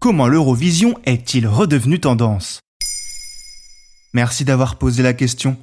Comment l'Eurovision est-il redevenu tendance? Merci d'avoir posé la question.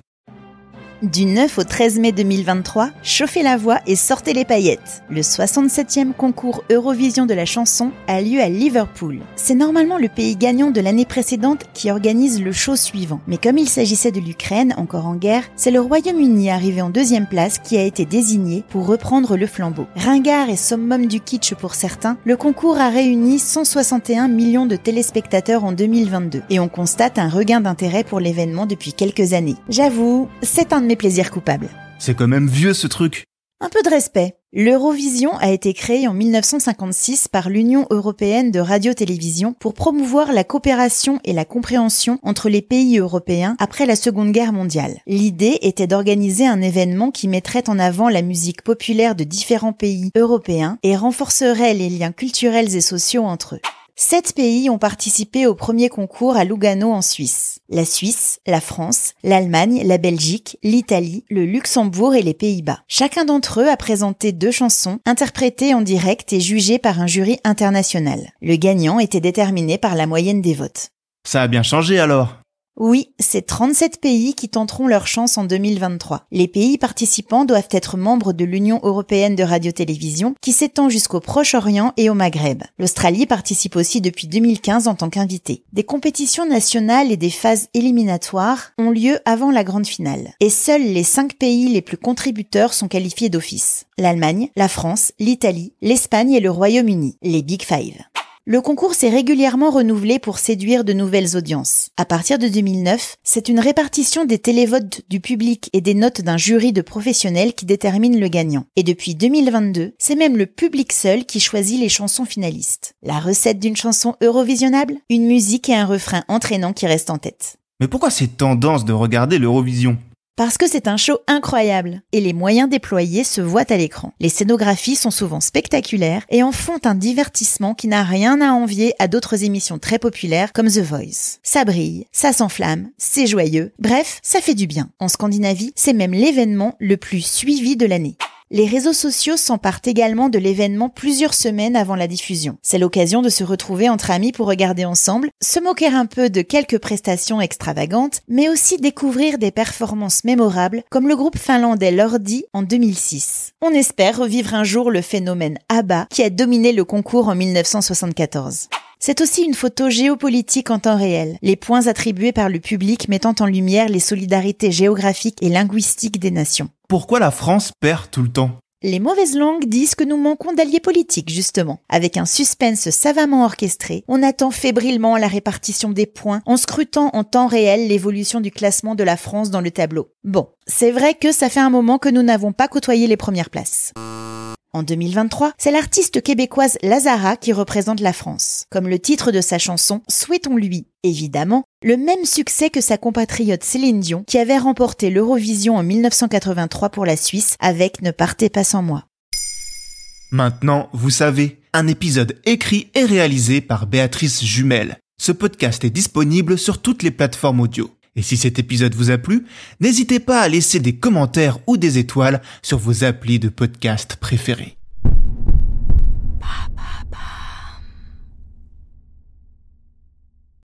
Du 9 au 13 mai 2023, chauffez la voix et sortez les paillettes. Le 67e concours Eurovision de la chanson a lieu à Liverpool. C'est normalement le pays gagnant de l'année précédente qui organise le show suivant. Mais comme il s'agissait de l'Ukraine, encore en guerre, c'est le Royaume-Uni arrivé en deuxième place qui a été désigné pour reprendre le flambeau. Ringard et summum du kitsch pour certains, le concours a réuni 161 millions de téléspectateurs en 2022 et on constate un regain d'intérêt pour l'événement depuis quelques années. J'avoue, c'est un mes plaisirs coupables. C'est quand même vieux ce truc. Un peu de respect. L'Eurovision a été créée en 1956 par l'Union européenne de radio-télévision pour promouvoir la coopération et la compréhension entre les pays européens après la Seconde Guerre mondiale. L'idée était d'organiser un événement qui mettrait en avant la musique populaire de différents pays européens et renforcerait les liens culturels et sociaux entre eux. Sept pays ont participé au premier concours à Lugano en Suisse. La Suisse, la France, l'Allemagne, la Belgique, l'Italie, le Luxembourg et les Pays-Bas. Chacun d'entre eux a présenté deux chansons, interprétées en direct et jugées par un jury international. Le gagnant était déterminé par la moyenne des votes. Ça a bien changé alors? Oui, c'est 37 pays qui tenteront leur chance en 2023. Les pays participants doivent être membres de l'Union européenne de radio-télévision qui s'étend jusqu'au Proche-Orient et au Maghreb. L'Australie participe aussi depuis 2015 en tant qu'invité. Des compétitions nationales et des phases éliminatoires ont lieu avant la grande finale. Et seuls les 5 pays les plus contributeurs sont qualifiés d'office. L'Allemagne, la France, l'Italie, l'Espagne et le Royaume-Uni, les Big Five. Le concours s'est régulièrement renouvelé pour séduire de nouvelles audiences. À partir de 2009, c'est une répartition des télévotes du public et des notes d'un jury de professionnels qui détermine le gagnant. Et depuis 2022, c'est même le public seul qui choisit les chansons finalistes. La recette d'une chanson eurovisionnable? Une musique et un refrain entraînant qui restent en tête. Mais pourquoi cette tendance de regarder l'Eurovision? Parce que c'est un show incroyable et les moyens déployés se voient à l'écran. Les scénographies sont souvent spectaculaires et en font un divertissement qui n'a rien à envier à d'autres émissions très populaires comme The Voice. Ça brille, ça s'enflamme, c'est joyeux, bref, ça fait du bien. En Scandinavie, c'est même l'événement le plus suivi de l'année. Les réseaux sociaux s'emparent également de l'événement plusieurs semaines avant la diffusion. C'est l'occasion de se retrouver entre amis pour regarder ensemble, se moquer un peu de quelques prestations extravagantes, mais aussi découvrir des performances mémorables comme le groupe finlandais Lordi en 2006. On espère revivre un jour le phénomène ABBA qui a dominé le concours en 1974. C'est aussi une photo géopolitique en temps réel, les points attribués par le public mettant en lumière les solidarités géographiques et linguistiques des nations. Pourquoi la France perd tout le temps? Les mauvaises langues disent que nous manquons d'alliés politiques, justement. Avec un suspense savamment orchestré, on attend fébrilement la répartition des points en scrutant en temps réel l'évolution du classement de la France dans le tableau. Bon, c'est vrai que ça fait un moment que nous n'avons pas côtoyé les premières places. En 2023, c'est l'artiste québécoise Lazara qui représente la France. Comme le titre de sa chanson, souhaitons-lui, évidemment, le même succès que sa compatriote Céline Dion qui avait remporté l'Eurovision en 1983 pour la Suisse avec Ne partez pas sans moi. Maintenant, vous savez, un épisode écrit et réalisé par Béatrice Jumel. Ce podcast est disponible sur toutes les plateformes audio. Et si cet épisode vous a plu, n'hésitez pas à laisser des commentaires ou des étoiles sur vos applis de podcast préférés.